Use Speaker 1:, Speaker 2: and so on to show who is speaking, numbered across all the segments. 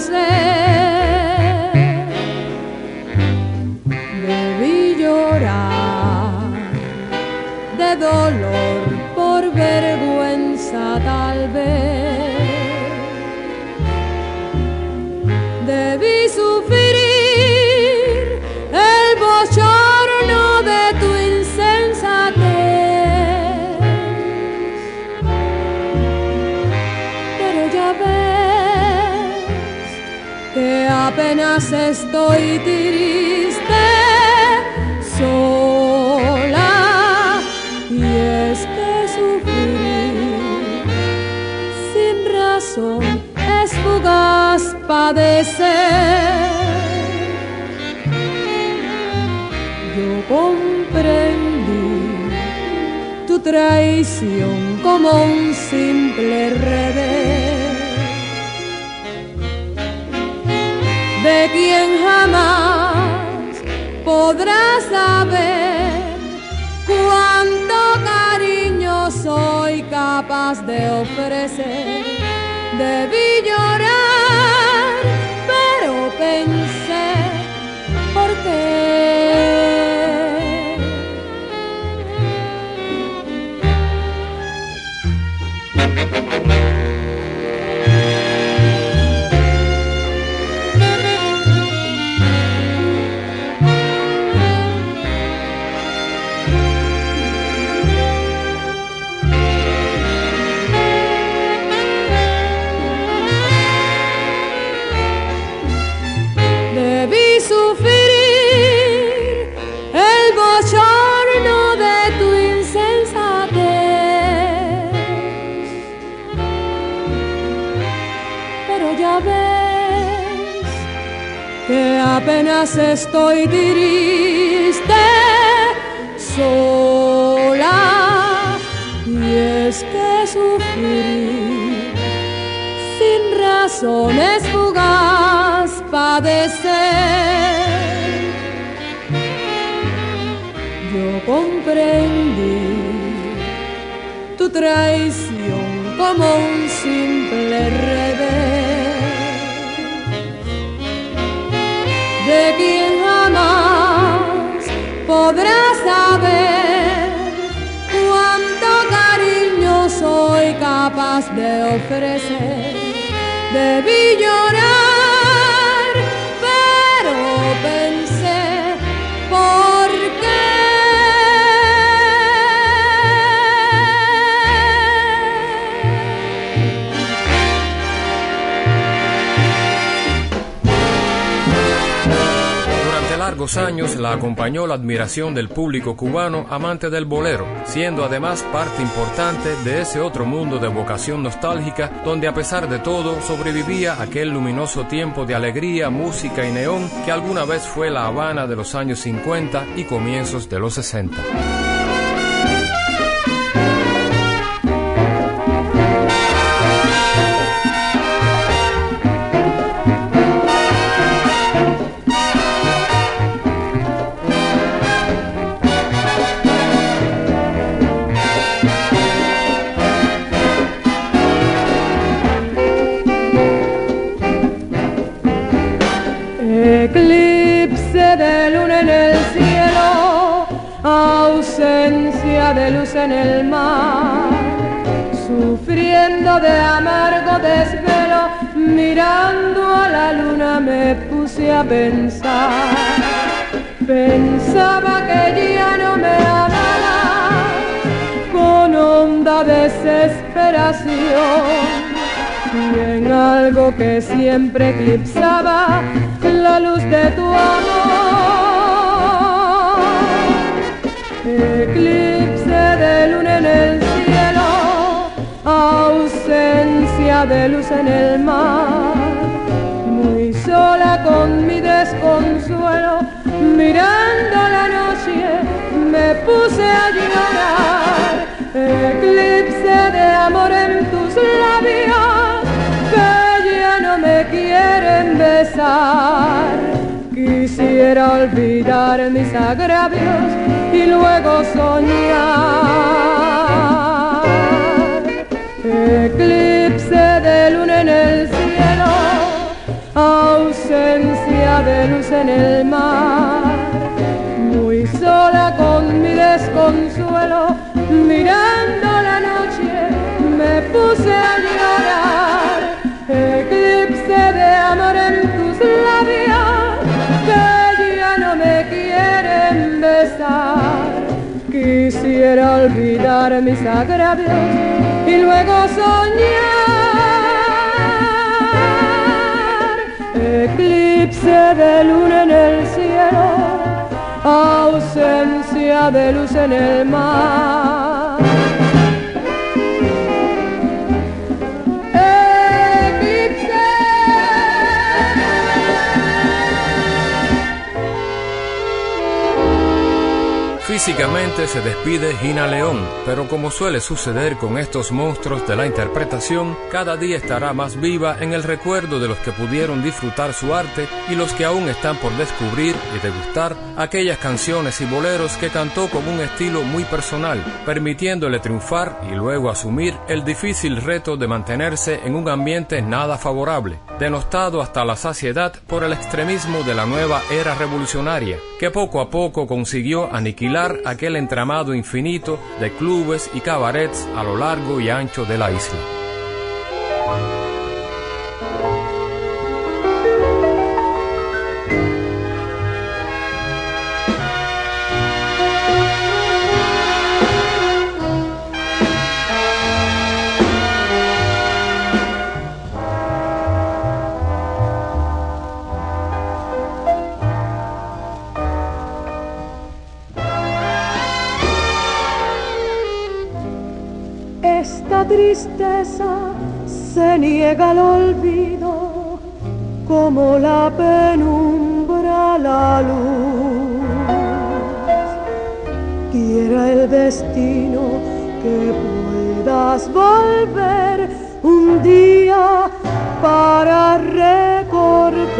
Speaker 1: Siento apenas estoy triste, sola, y es que sufrir sin razón es fugaz padecer. Yo comprendí tu traición como un simple revés quien jamás podrás saber cuánto cariño soy capaz de ofrecer. Debí llorar, pero pensé, ¿por qué? Estoy triste, sola. Y es que sufrir sin razones fugaz padecer. Yo comprendí tu traición como un simple podrá saber cuánto cariño soy capaz de ofrecer. Debí llorar,
Speaker 2: largos años la acompañó la admiración del público cubano amante del bolero, siendo además parte importante de ese otro mundo de vocación nostálgica donde a pesar de todo sobrevivía aquel luminoso tiempo de alegría, música y neón que alguna vez fue la Habana de los años 50 y comienzos de los 60.
Speaker 1: A pensar. Pensaba que ya no me amaba con honda desesperación y en algo que siempre eclipsaba la luz de tu amor. eclipse de luna en el cielo, ausencia de luz en el mar, con mi desconsuelo, mirando la noche me puse a llorar, eclipse de amor en tus labios, que ya no me quieren besar. Quisiera olvidar mis agravios y luego soñar. Eclipse de luz en el mar. Muy sola con mi desconsuelo, mirando la noche, me puse a llorar. Eclipse de amor en tus labios, que ya no me quieren besar. Quisiera olvidar mis agravios y luego soñar. Eclipse de luna en el cielo, ausencia de luz en el mar.
Speaker 2: Físicamente se despide Gina León, pero como suele suceder con estos monstruos de la interpretación, cada día estará más viva en el recuerdo de los que pudieron disfrutar su arte y los que aún están por descubrir y degustar aquellas canciones y boleros que cantó con un estilo muy personal, permitiéndole triunfar y luego asumir el difícil reto de mantenerse en un ambiente nada favorable, denostado hasta la saciedad por el extremismo de la nueva era revolucionaria, que poco a poco consiguió aniquilar aquel entramado infinito de clubes y cabarets a lo largo y ancho de la isla.
Speaker 1: Tristeza se niega al olvido como la penumbra la luz. Quiera el destino que puedas volver un día para recordar.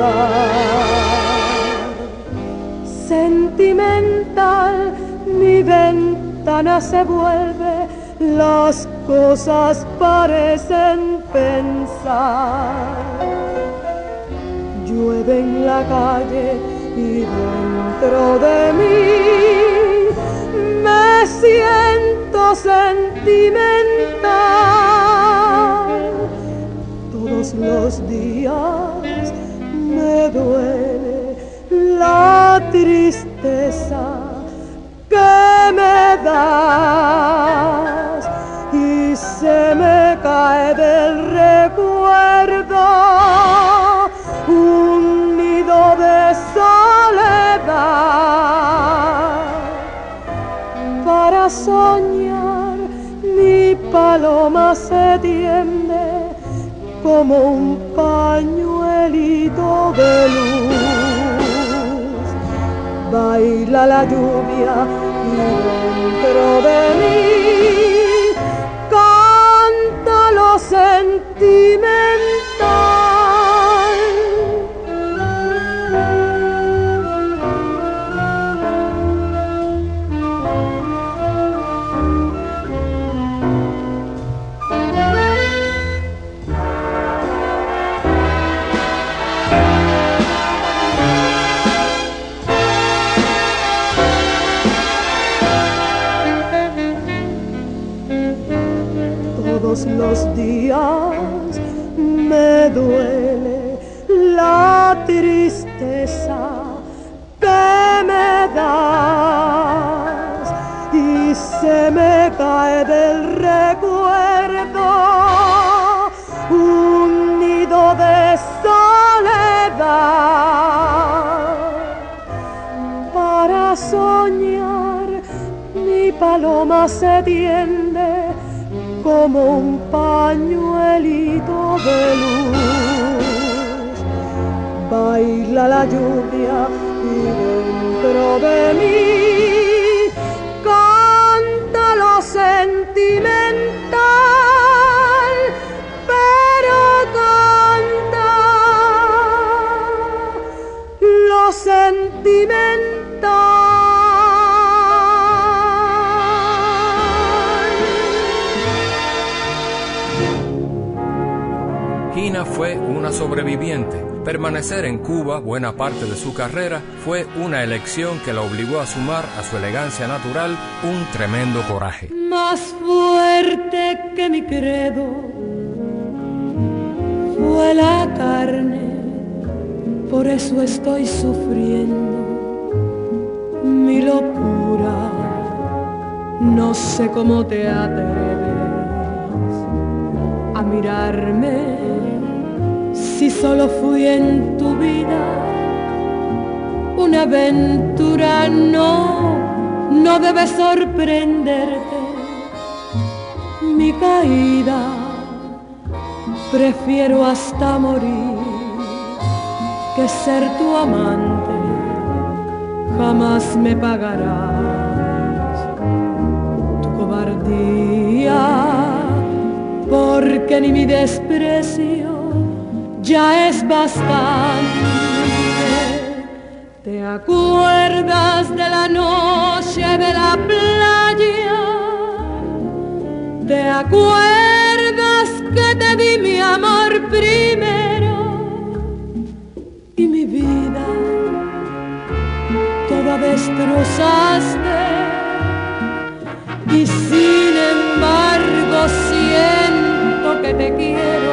Speaker 1: Sentimental mi ventana se vuelve las cosas parecen pensar. Llueve en la calle y dentro de mí me siento sentimental. Todos los días me duele la tristeza que me das se me cae del recuerdo un nido de soledad. Para soñar mi paloma se tiende como un pañuelito de luz. Baila la lluvia y dentro de mí lo sentimental. Los días me duele la tristeza que me das y se me cae del recuerdo un nido de soledad. Para soñar mi la loma se como un pañuelito de luz. Baila la lluvia y dentro de mí canta lo sentimental.
Speaker 2: Sobreviviente. Permanecer en Cuba buena parte de su carrera fue una elección que la obligó a sumar a su elegancia natural un tremendo coraje.
Speaker 1: Más fuerte que mi credo fue la carne por eso estoy sufriendo mi locura. No sé cómo te atreves a mirarme si solo fui en tu vida una aventura. No, no debe sorprenderte mi caída. Prefiero hasta morir que ser tu amante jamás me pagarás tu cobardía, porque ni mi desprecio ya es bastante. ¿Te acuerdas de la noche de la playa? ¿Te acuerdas que te di mi amor primero? destrozaste y sin embargo siento que te quiero.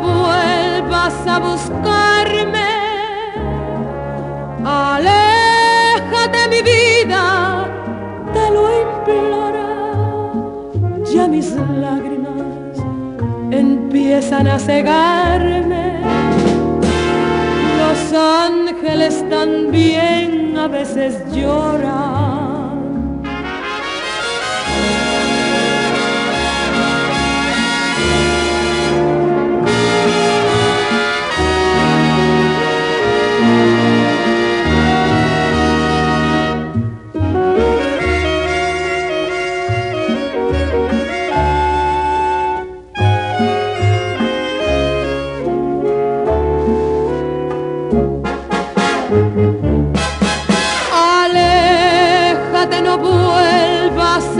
Speaker 1: Vuelvas a buscarme. Aléjate mi vida, te lo imploro. Ya mis lágrimas empiezan a cegarme los ángeles también a veces lloran.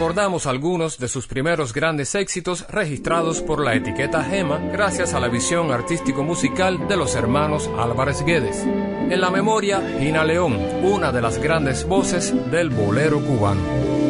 Speaker 2: recordamos algunos de sus primeros grandes éxitos registrados por la etiqueta Gema gracias a la visión artístico-musical de los hermanos Álvarez Guedes. En la memoria, Gina León, una de las grandes voces del bolero cubano.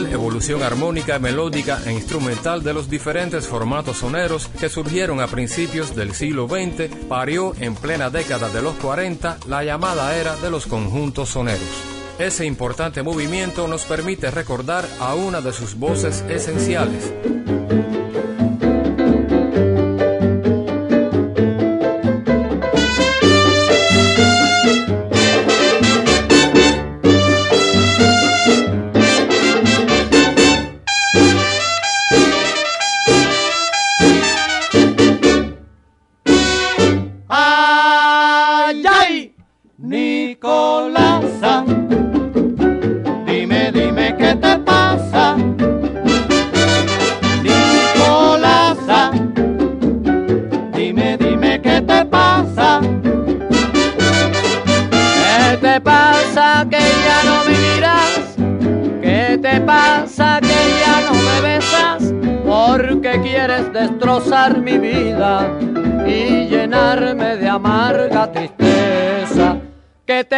Speaker 2: evolución armónica, melódica e instrumental de los diferentes formatos soneros que surgieron a principios del siglo XX, parió en plena década de los 40 la llamada era de los conjuntos soneros. Ese importante movimiento nos permite recordar a una de sus voces esenciales,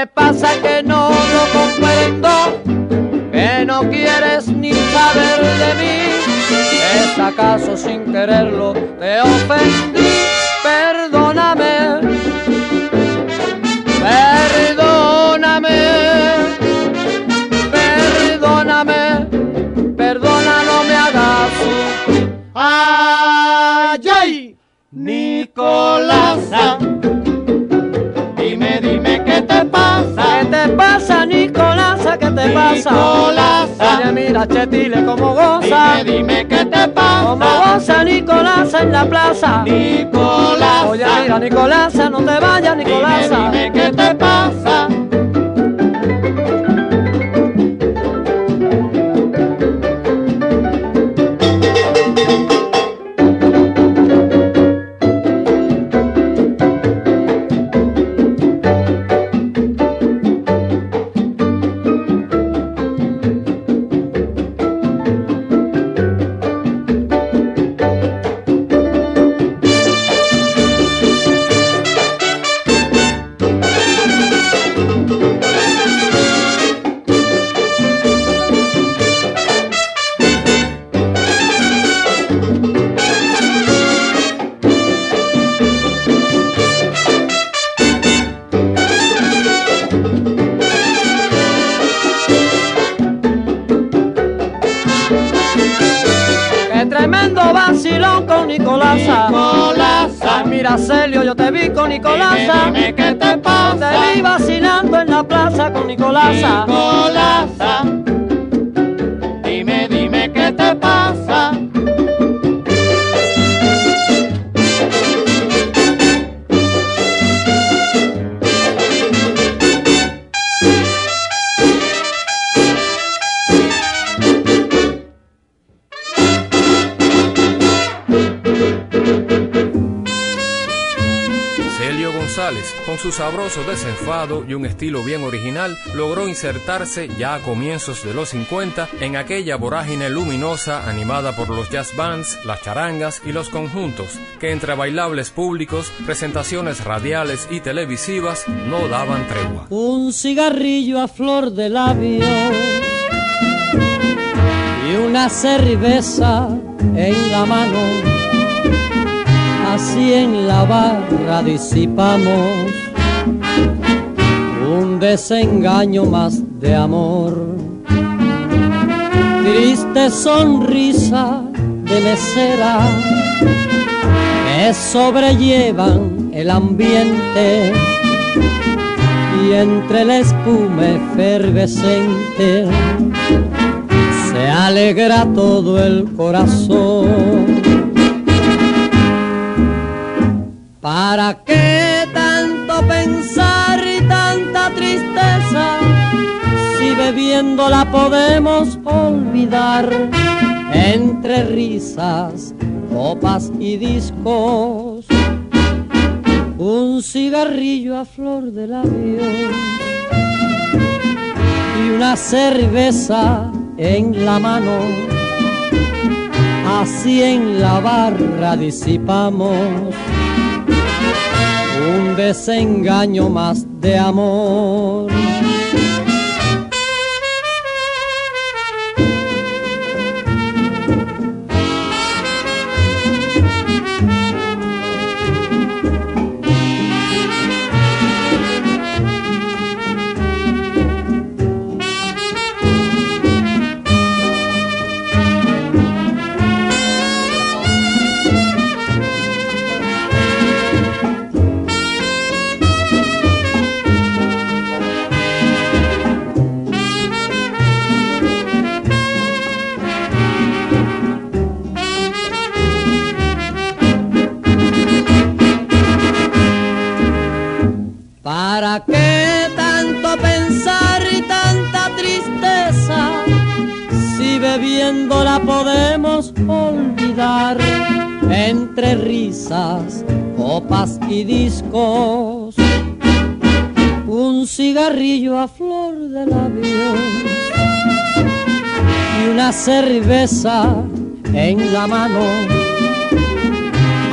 Speaker 3: ¿Qué te pasa que no lo comprendo? Que no quieres ni saber de mí. ¿Es acaso sin quererlo Nicolasa. Oye, mira, Chetile, cómo goza. Dime, dime qué te pasa. Cómo goza Nicolasa en la plaza. Nicolasa. Oye, mira, Nicolasa, no te vayas, Nicolasa. Dime, dime con
Speaker 2: su sabroso desenfado y un estilo bien original, logró insertarse ya a comienzos de los 50 en aquella vorágine luminosa animada por los jazz bands, las charangas y los conjuntos, que entre bailables públicos, presentaciones radiales y televisivas no daban tregua.
Speaker 3: Un cigarrillo a flor de labio y una cerveza en la mano así en la barra disipamos un desengaño más de amor. Triste sonrisa de mesera que sobrellevan el ambiente y entre el espuma efervescente se alegra todo el corazón. ¿Para qué tanto pensar y tanta tristeza si bebiéndola podemos olvidar entre risas, copas y discos? Un cigarrillo a flor de labio y una cerveza en la mano. Así en la barra disipamos un desengaño más de amor. Copas y discos. Un cigarrillo a flor de labio y una cerveza en la mano.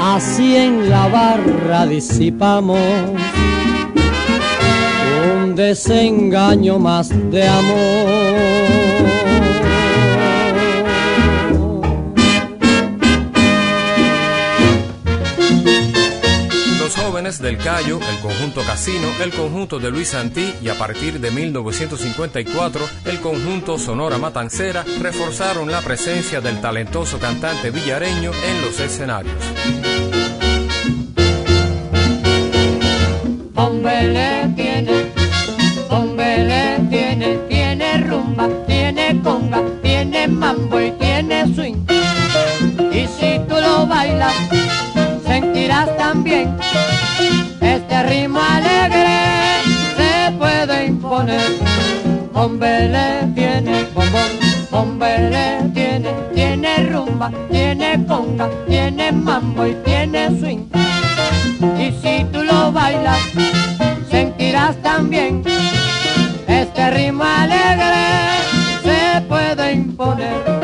Speaker 3: Así en la barra disipamos un desengaño más de amor.
Speaker 2: Del Cayo, el conjunto Casino, el conjunto de Luis Santí y a partir de 1954 el conjunto Sonora Matancera reforzaron la presencia del talentoso cantante villareño en los escenarios.
Speaker 4: Hombre tiene, hombre tiene, tiene rumba, tiene conga, tiene mambo y tiene swing. Y si tú lo bailas, sentirás también ritmo alegre se puede imponer. Hombre le tiene bombón, hombre le tiene, tiene rumba, tiene conga, tiene mambo y tiene swing. Y si tú lo bailas, sentirás también este ritmo alegre se puede imponer.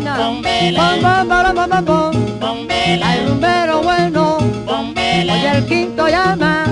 Speaker 4: Buena, bom bom bom bom bom bom, ay rumbero bueno, oye el quinto llama,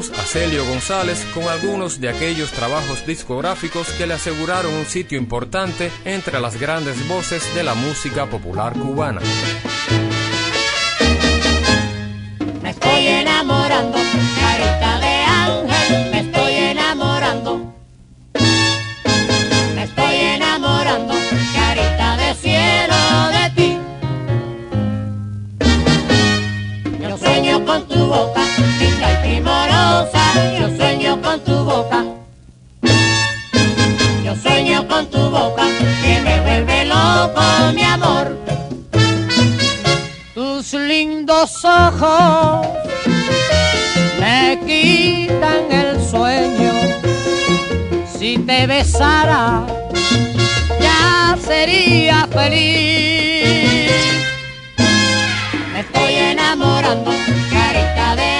Speaker 2: escuchamos a Celio González con algunos de aquellos trabajos discográficos que le aseguraron un sitio importante entre las grandes voces de la música popular cubana.
Speaker 5: Me estoy enamorando,
Speaker 3: lindos ojos me quitan el sueño. Si te besara, ya sería feliz.
Speaker 5: Me estoy enamorando, carita de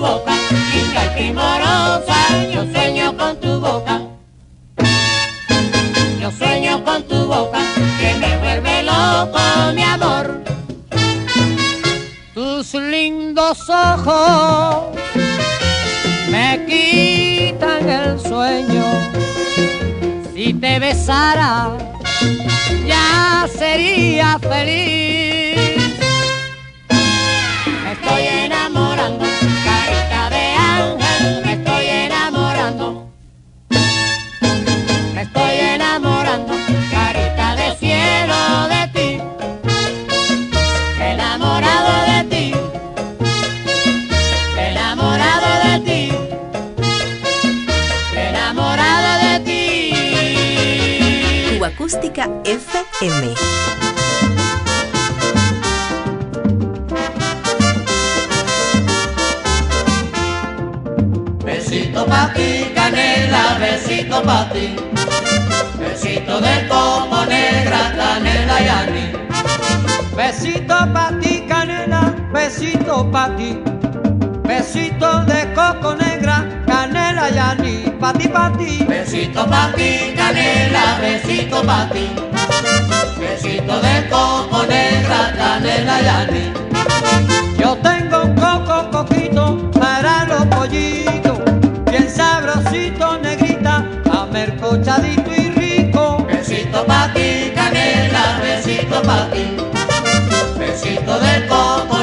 Speaker 5: boca, linda y primorosa, yo sueño con tu boca. Yo sueño con tu boca, que me vuelve loco, mi amor.
Speaker 3: Tus lindos ojos me quitan el sueño. Si te besara, ya sería feliz.
Speaker 6: FM.
Speaker 5: Besito pa' ti, canela, besito pa' ti. Besito de coco negra, canela y anís.
Speaker 7: Besito pa' ti, canela, besito pa' ti. Besito de coco negra, canela anís, pa' ti, pa' ti.
Speaker 5: Besito pa' ti, canela, besito pa' ti. Besito de coco negra, canela y anís.
Speaker 7: Yo tengo un coco coquito para los pollitos, bien sabrosito, negrita, amercochadito y rico.
Speaker 5: Besito pa' ti, canela, besito pa' ti. Besito de coco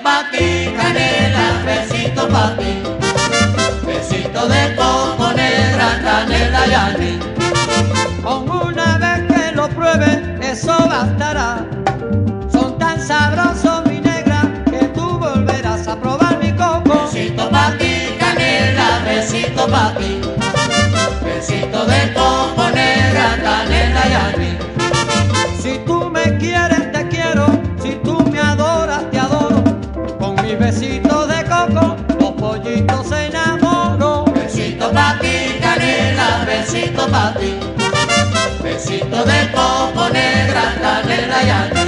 Speaker 5: Besito de coco negra, canela y anís.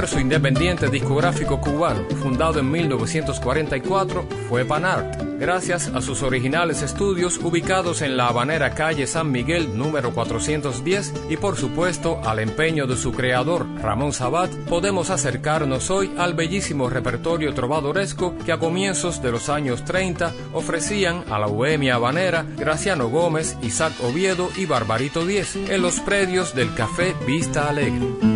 Speaker 2: Esfuerzo independiente discográfico cubano, fundado en 1944, fue Panart, gracias a sus originales estudios ubicados en la habanera calle San Miguel número 410 y por supuesto al empeño de su creador, Ramón Sabat, podemos acercarnos hoy al bellísimo repertorio trovadoresco que a comienzos de los años 30 ofrecían a la bohemia habanera Graciano Gómez, Isaac Oviedo y Barbarito Díez en los predios del Café Vista Alegre.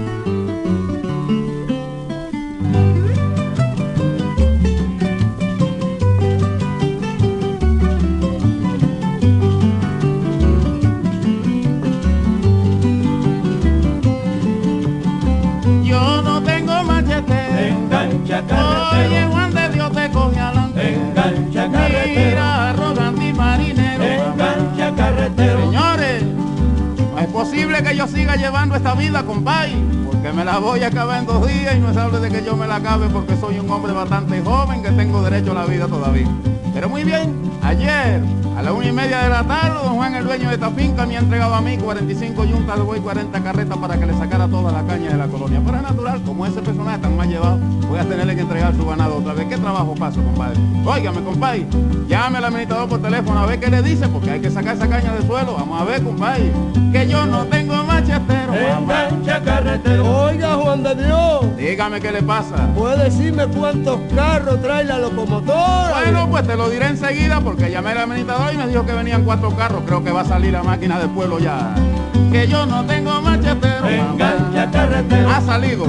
Speaker 8: Esta vida, compay, porque me la voy a acabar en dos días y no es hable de que yo me la acabe porque soy un hombre bastante joven que tengo derecho a la vida todavía. Pero muy bien, ayer a la una y media de la tarde, don Juan, el dueño de esta finca, me ha entregado a mí 45 yuntas de buey y 40 carretas para que le sacara toda la caña de la colonia. Pero es natural, como ese personaje tan mal llevado, voy a tenerle que entregar su ganado otra vez. ¿Qué trabajo paso, compadre? Óigame, compadre, llame al administrador por teléfono a ver qué le dice, porque hay que sacar esa caña del suelo. Vamos a ver, compadre, que yo no tengo
Speaker 5: Engancha carretero,
Speaker 3: Oiga, Juan de Dios,
Speaker 8: Dígame qué le pasa.
Speaker 3: ¿puede decirme cuántos carros trae la locomotora?
Speaker 8: Bueno, pues te lo diré enseguida porque llamé al administrador y me dijo que venían cuatro carros. Creo que va a salir la máquina del pueblo ya. Que yo no tengo machetero.
Speaker 5: engancha carretero.
Speaker 8: Ha salido.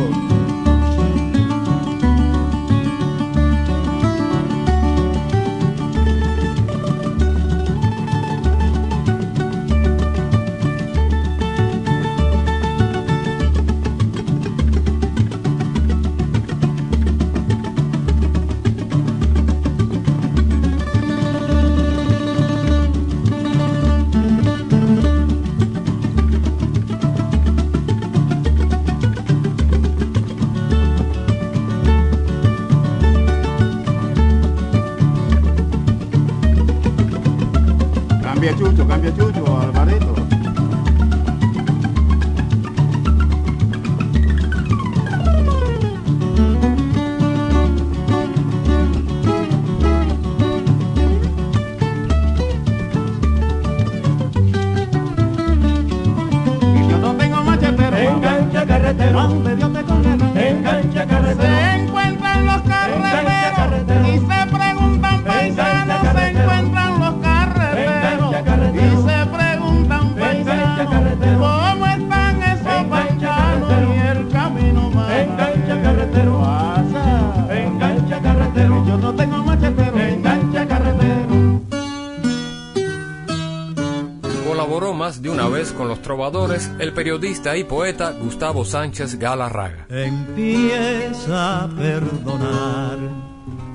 Speaker 2: Trovadores el periodista y poeta Gustavo Sánchez Galarraga.
Speaker 9: Empieza a perdonar,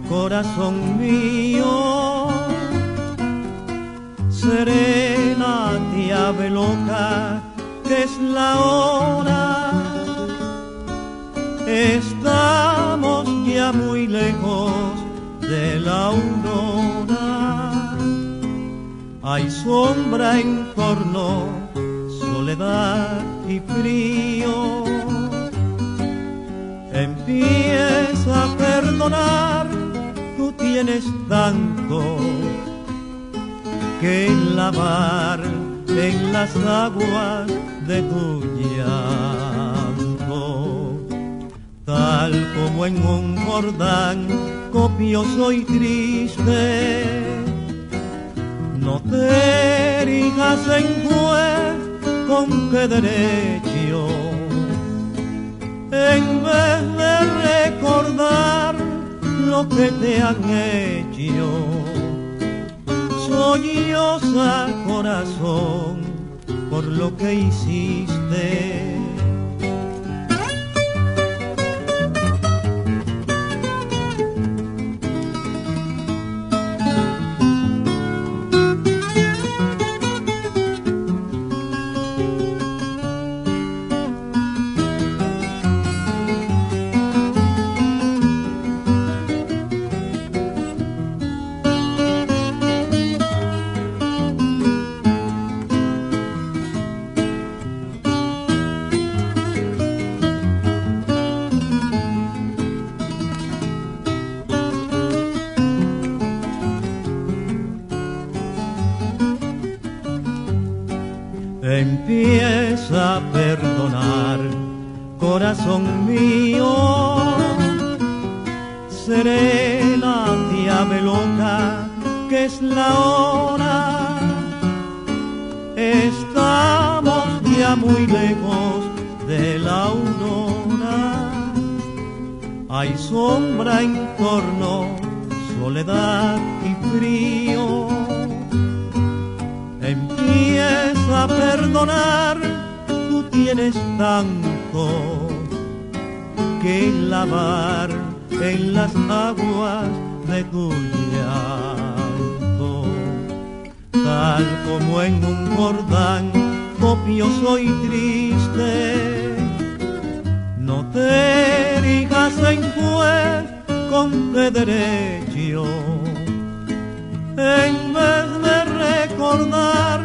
Speaker 9: corazón mío. Serena, llave loca, que es la hora. Estamos ya muy lejos de la aurora. Hay sombra en torno, y frío. Empieza a perdonar, tú tienes tanto que lavar en las aguas de tu llanto. Tal como en un Jordán copioso y triste, no te erijas en juez con qué derecho, en vez de recordar lo que te han hecho, soñosa corazón por lo que hiciste. Es la hora. Estamos ya muy lejos de la aurora. Hay sombra en torno, soledad y frío empieza a perdonar, tú tienes tanto que lavar en las aguas de tu tal como en un Jordán copioso y triste. No te erijas en juez con de derecho, en vez de recordar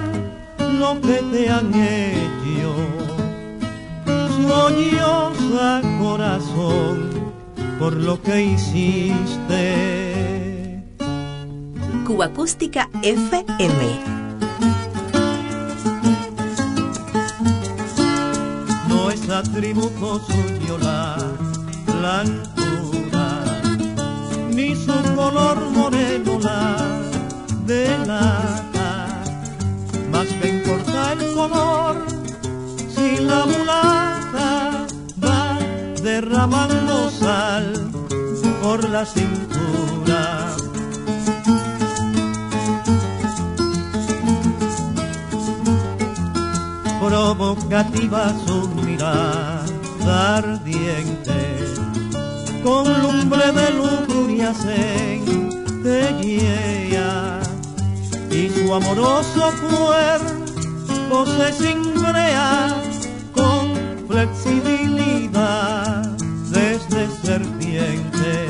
Speaker 9: lo que te han hecho. Solloza corazón por lo que hiciste.
Speaker 6: Cuba Acústica FM.
Speaker 9: No es atributo suyo la blancura, ni su color moreno la de la más que importa el color si la mulata va derramando sal por la cintura. Provocativa su mirada ardiente, con lumbre de lujuria centellea y su amoroso cuerpo se cimbrea con flexibilidad desde serpiente.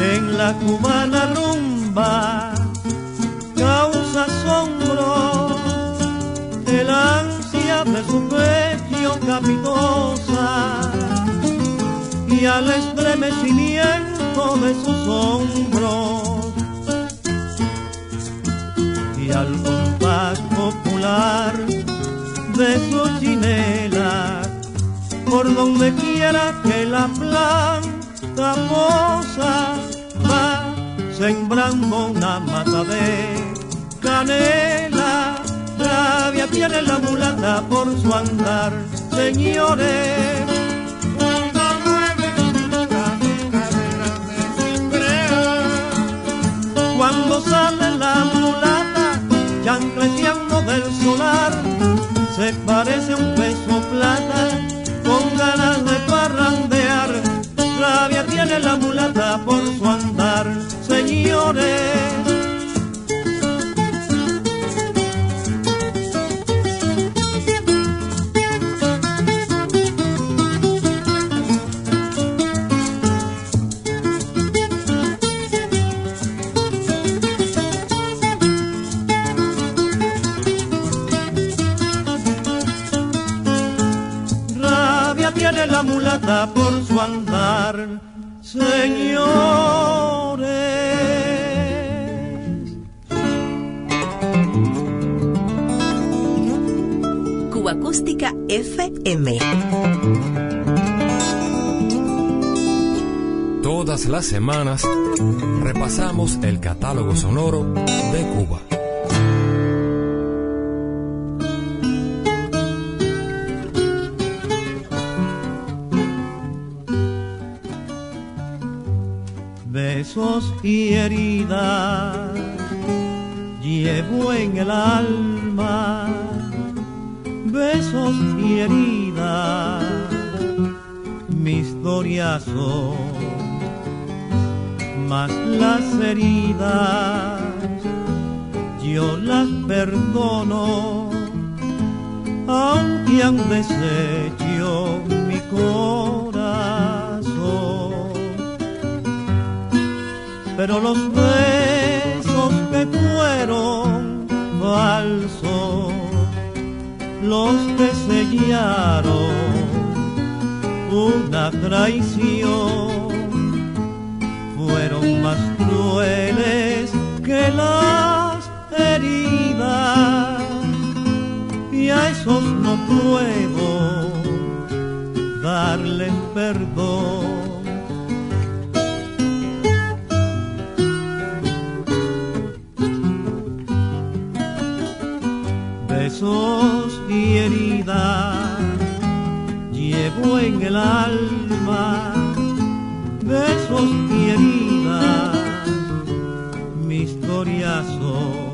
Speaker 9: En la cubana rumba de su pecho capitosa y al estremecimiento de sus hombros. Y al compás popular de su chinela por donde quiera que la planta posa va sembrando una mata de canela rabia tiene la mulata por su andar señores. Cuando sale la mulata, chancleteando del solar, se parece a un peso plata,
Speaker 6: Acústica FM.
Speaker 2: Todas las semanas repasamos el catálogo sonoro de Cuba.
Speaker 9: Besos y heridas llevo en el alma besos y heridas, mis historias más las heridas, yo las perdono, aunque han deshecho mi corazón, pero los besos que fueron falsos, los que sellaron una traición. Fueron más crueles que las heridas. Y a esos no puedo darles perdón. En el alma besos y heridas, mi historia son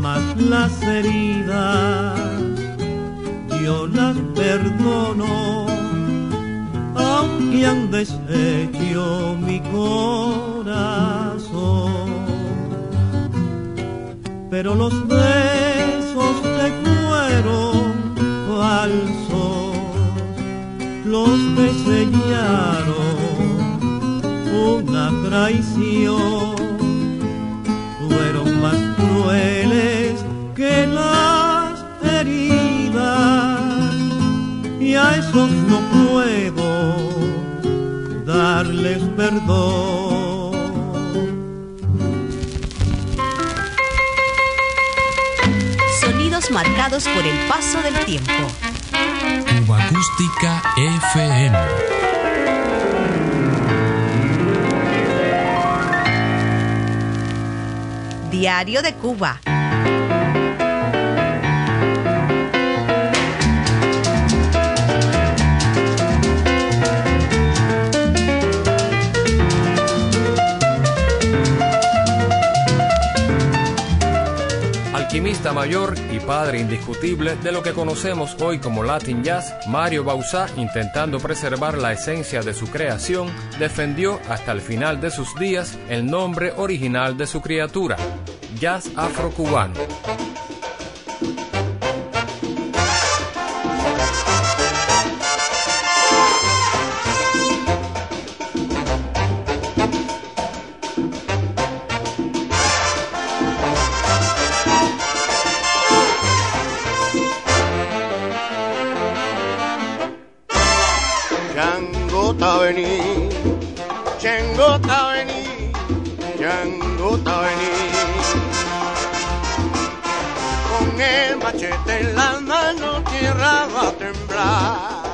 Speaker 9: más las heridas, yo las perdono, aunque han deshecho mi corazón. Pero los besos que fueron falsos los que una traición fueron más crueles que las heridas y a esos no puedo darles perdón.
Speaker 6: Sonidos marcados por el paso del tiempo
Speaker 10: Acústica FM.
Speaker 6: Diario de Cuba.
Speaker 2: Alquimista mayor y padre indiscutible de lo que conocemos hoy como Latin Jazz, Mario Bauzá, intentando preservar la esencia de su creación, defendió hasta el final de sus días el nombre original de su criatura, jazz afrocubano. con el machete en la mano tierra va a temblar.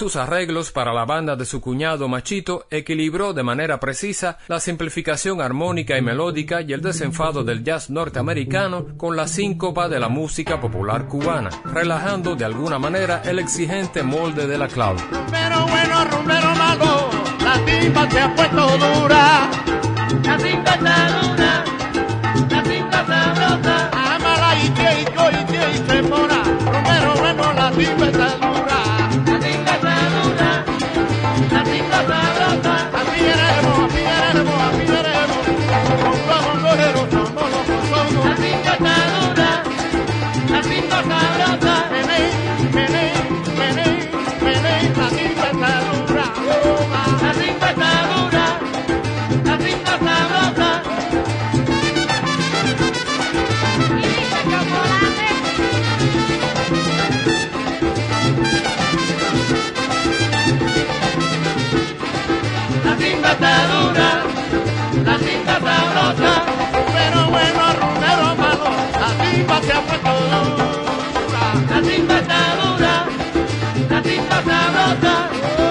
Speaker 2: Sus arreglos para la banda de su cuñado Machito, equilibró de manera precisa la simplificación armónica y melódica y el desenfado del jazz norteamericano con la síncopa de la música popular cubana, relajando de alguna manera el exigente molde de la clave.
Speaker 11: Pero bueno, rumbero malo, la se ha puesto dura. La está dura, la timba sabrosa. Amala y que y y y mora. Rumbero bueno, la está. La timba sabrosa. Se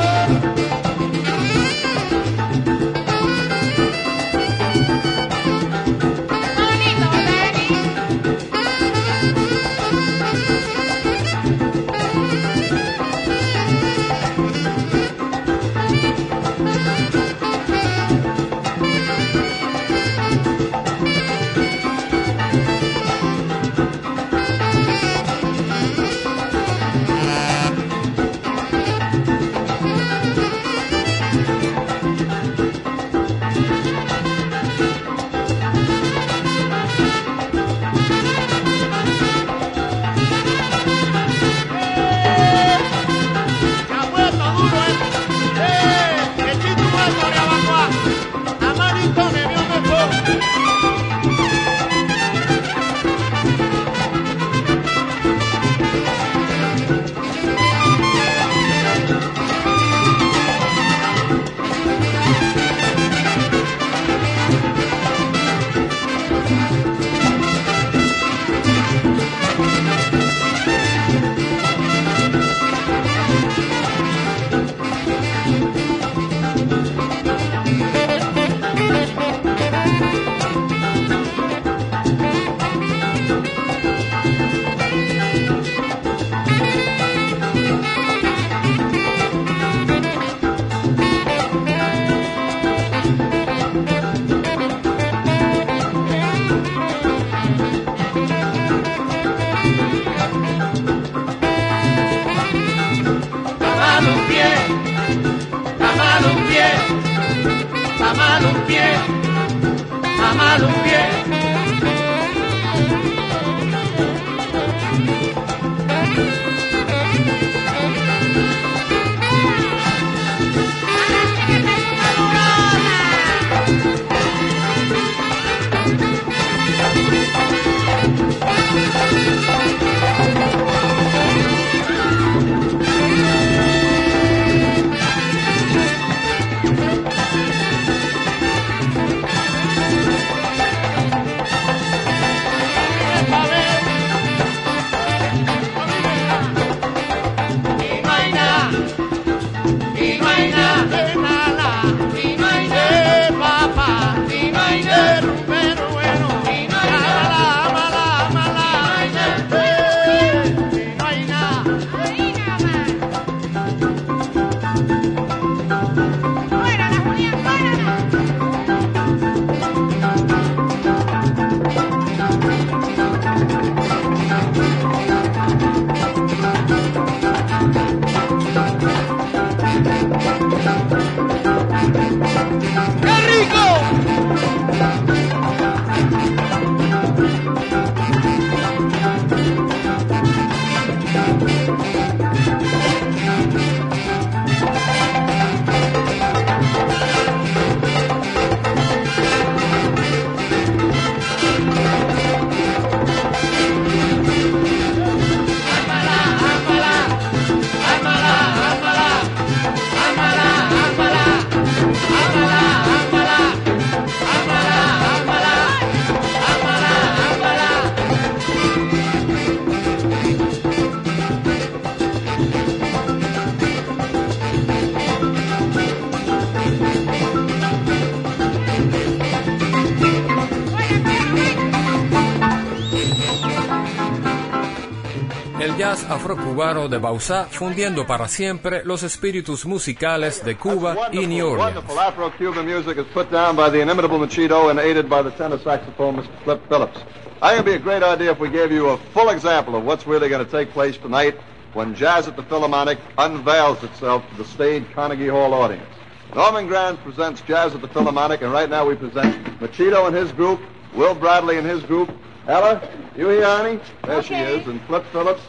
Speaker 2: afrocubano de Bausá fundiendo para siempre los espíritus musicales de Cuba y New Orleans.
Speaker 12: Wonderful Afro-Cuban music is put down by the inimitable Machito and aided by the tenor saxophone, Mr. Flip Phillips. I think it'd be a great idea if we gave you a full example of what's really going to take place tonight when Jazz at the Philharmonic unveils itself to the staid Carnegie Hall audience. Norman Granz presents Jazz at the Philharmonic, and right now we present Machito and his group, Will Bradley and his group. Ella, you here, Annie? There she is, and Flip Phillips.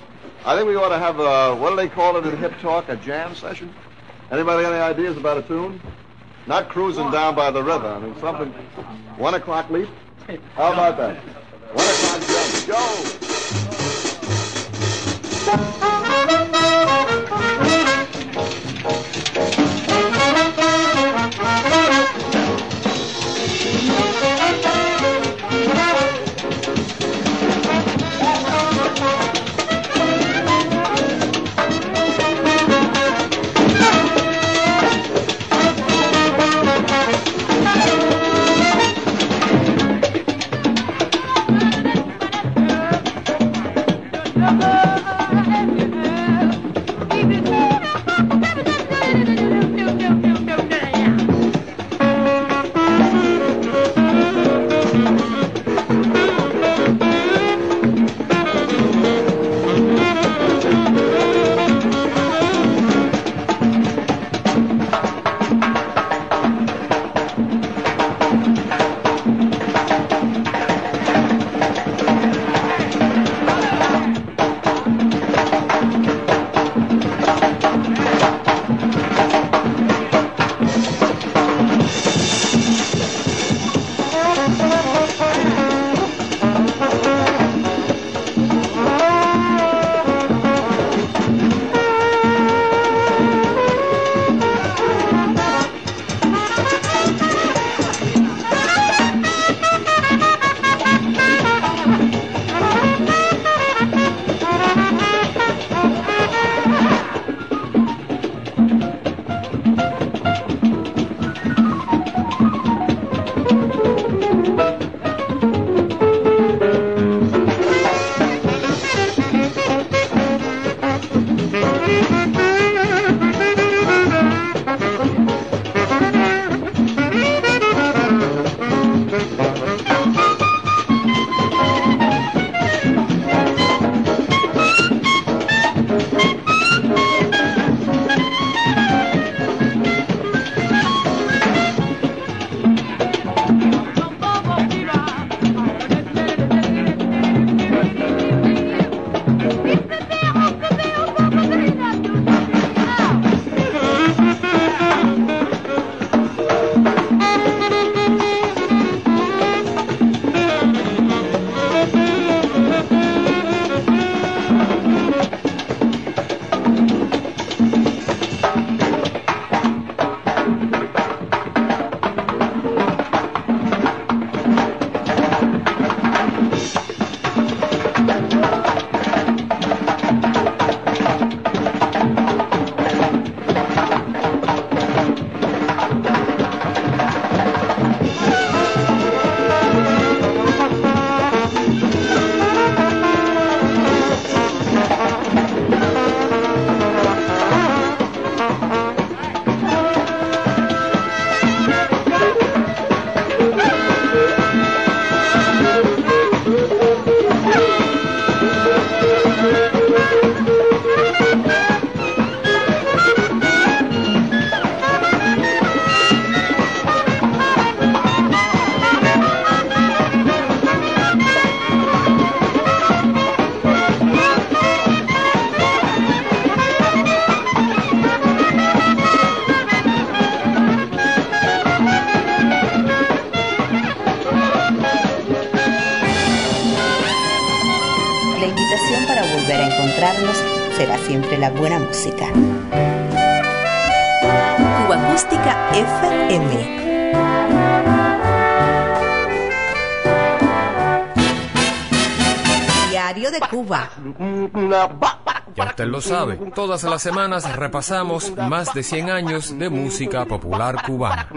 Speaker 12: I think we ought to have a, what do they call it in hip talk, a jam session? Anybody got any ideas about a tune? Not cruising down by the river. I mean, something. One o'clock leap? How about that? One o'clock jump. Go!
Speaker 2: Ya usted lo sabe, todas las semanas repasamos más de 100 años de música popular cubana.